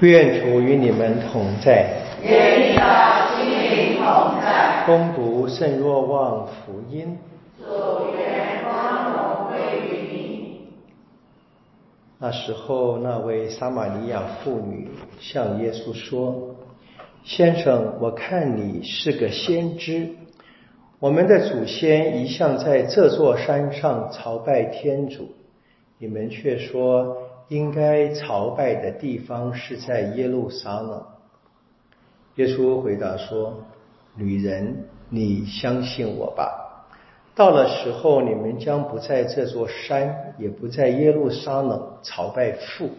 愿主与你们同在。愿你的心灵同在。恭读圣若望福音。主愿光荣归于你。那时候，那位撒玛利亚妇女向耶稣说：“先生，我看你是个先知。我们的祖先一向在这座山上朝拜天主，你们却说应该朝拜的地方是在耶路撒冷。”耶稣回答说：“女人，你相信我吧。到了时候，你们将不在这座山，也不在耶路撒冷朝拜父。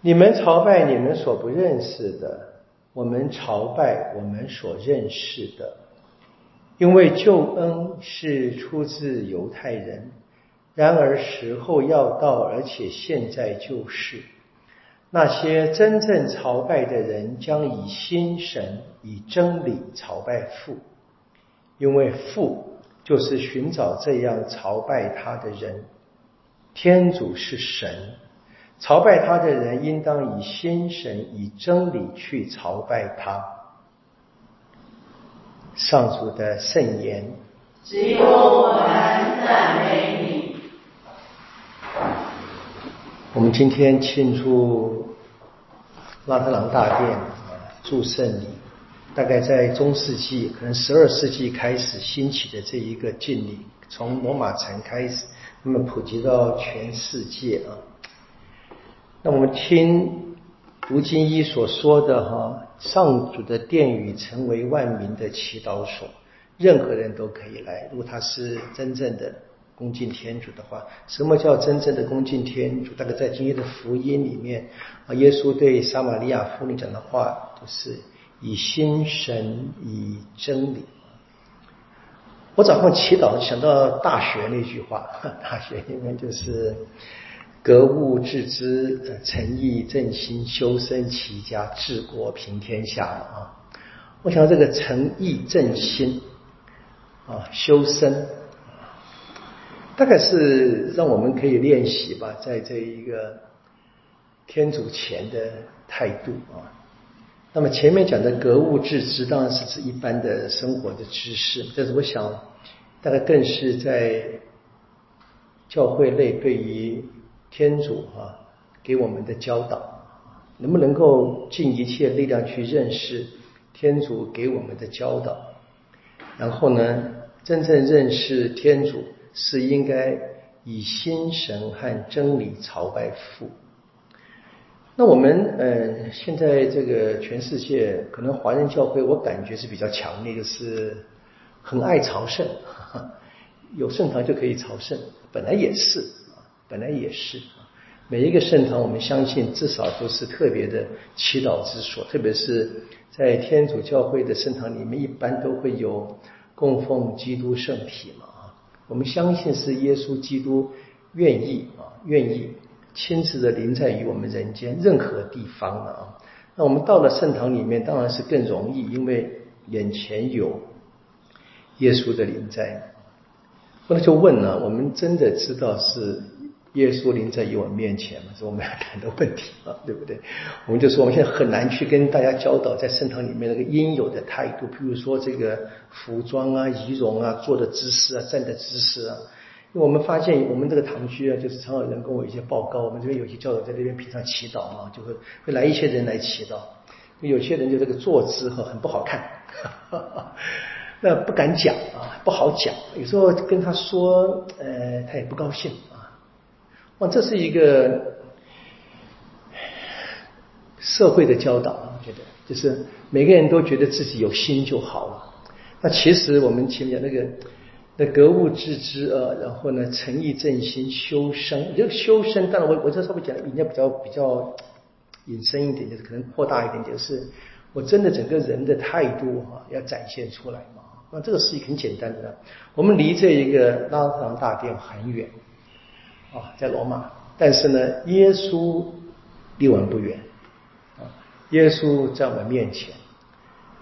你们朝拜你们所不认识的，我们朝拜我们所认识的。因为救恩是出自犹太人，然而时候要到，而且现在就是。”那些真正朝拜的人将以心神、以真理朝拜父，因为父就是寻找这样朝拜他的人。天主是神，朝拜他的人应当以心神、以真理去朝拜他。上主的圣言。只有我们赞美你。我们今天庆祝拉特朗大殿啊祝圣礼，大概在中世纪，可能十二世纪开始兴起的这一个敬礼，从罗马城开始，那么普及到全世界啊。那我们听读经一所说的哈，上主的殿宇成为万民的祈祷所，任何人都可以来，如果他是真正的。恭敬天主的话，什么叫真正的恭敬天主？大概在今天的福音里面啊，耶稣对撒玛利亚妇女讲的话，就是以心神以真理。我早上祈祷想到大学那句话，大学里面就是格物致知、诚意正心、修身齐家、治国平天下啊。我想到这个诚意正心啊，修身。大概是让我们可以练习吧，在这一个天主前的态度啊。那么前面讲的格物致知，当然是指一般的生活的知识，但是我想，大概更是在教会内对于天主啊给我们的教导，能不能够尽一切力量去认识天主给我们的教导，然后呢，真正认识天主。是应该以心神和真理朝拜父。那我们呃，现在这个全世界可能华人教会，我感觉是比较强烈，就是很爱朝圣，有圣堂就可以朝圣，本来也是，本来也是。每一个圣堂，我们相信至少都是特别的祈祷之所，特别是在天主教会的圣堂里面，一般都会有供奉基督圣体嘛。我们相信是耶稣基督愿意啊，愿意亲自的临在于我们人间任何地方的啊。那我们到了圣堂里面，当然是更容易，因为眼前有耶稣的临在。那就问了，我们真的知道是？耶稣临在于我面前嘛，是我们要谈的问题啊，对不对？我们就说我们现在很难去跟大家教导在圣堂里面那个应有的态度，比如说这个服装啊、仪容啊、坐的姿势啊、站的姿势啊。因为我们发现我们这个堂区啊，就是常有人跟我一些报告，我们这边有些教导在那边平常祈祷嘛，就会会来一些人来祈祷。有些人就这个坐姿哈很不好看，那不敢讲啊，不好讲。有时候跟他说，呃，他也不高兴。哇，这是一个社会的教导，我觉得就是每个人都觉得自己有心就好了。那其实我们前面讲那个那格物致知啊，然后呢诚意正心修身，这个修身当然我我这稍微讲应该比较比较引申一点，就是可能扩大一点，就是我真的整个人的态度哈要展现出来嘛。那这个是很简单的，我们离这一个拉堂大殿很远。啊，在罗马，但是呢，耶稣离我们不远，啊，耶稣在我们面前，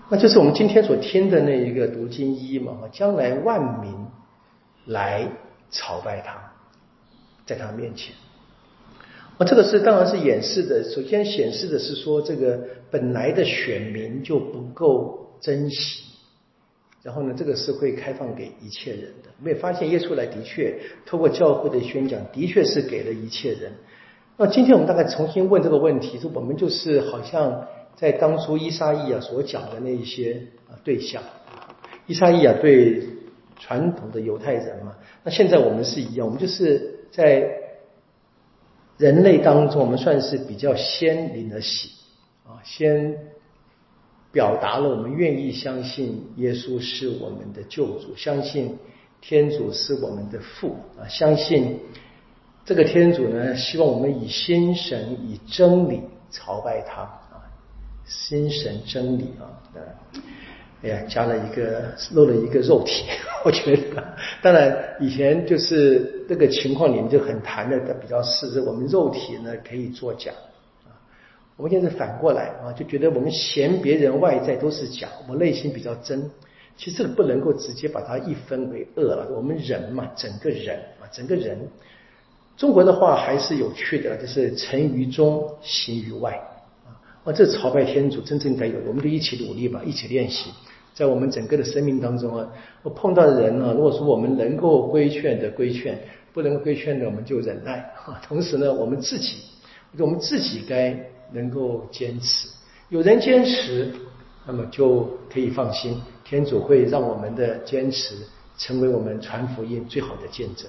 那就是我们今天所听的那一个读经一嘛，将来万民来朝拜他，在他面前。啊，这个是当然是演示的。首先显示的是说，这个本来的选民就不够珍惜。然后呢，这个是会开放给一切人的。我们也发现耶稣来的确透过教会的宣讲，的确是给了一切人。那今天我们大概重新问这个问题，说我们就是好像在当初伊莎伊亚所讲的那一些啊对象，伊莎伊亚对传统的犹太人嘛，那现在我们是一样，我们就是在人类当中，我们算是比较先领了喜啊，先。表达了我们愿意相信耶稣是我们的救主，相信天主是我们的父啊，相信这个天主呢，希望我们以心神以真理朝拜他啊，心神真理啊，哎呀，加了一个漏了一个肉体，我觉得，当然以前就是这个情况里面就很谈的比较是，我们肉体呢可以作假。我们现在反过来啊，就觉得我们嫌别人外在都是假，我内心比较真。其实这个不能够直接把它一分为二了。我们人嘛，整个人啊，整个人，中国的话还是有趣的，就是成于中，行于外啊。啊，这朝拜天主真正该有的，我们就一起努力吧，一起练习，在我们整个的生命当中啊，我碰到的人呢，如果说我们能够规劝的规劝，不能够规劝的我们就忍耐。同时呢，我们自己，我们自己该。能够坚持，有人坚持，那么就可以放心，天主会让我们的坚持成为我们传福音最好的见证。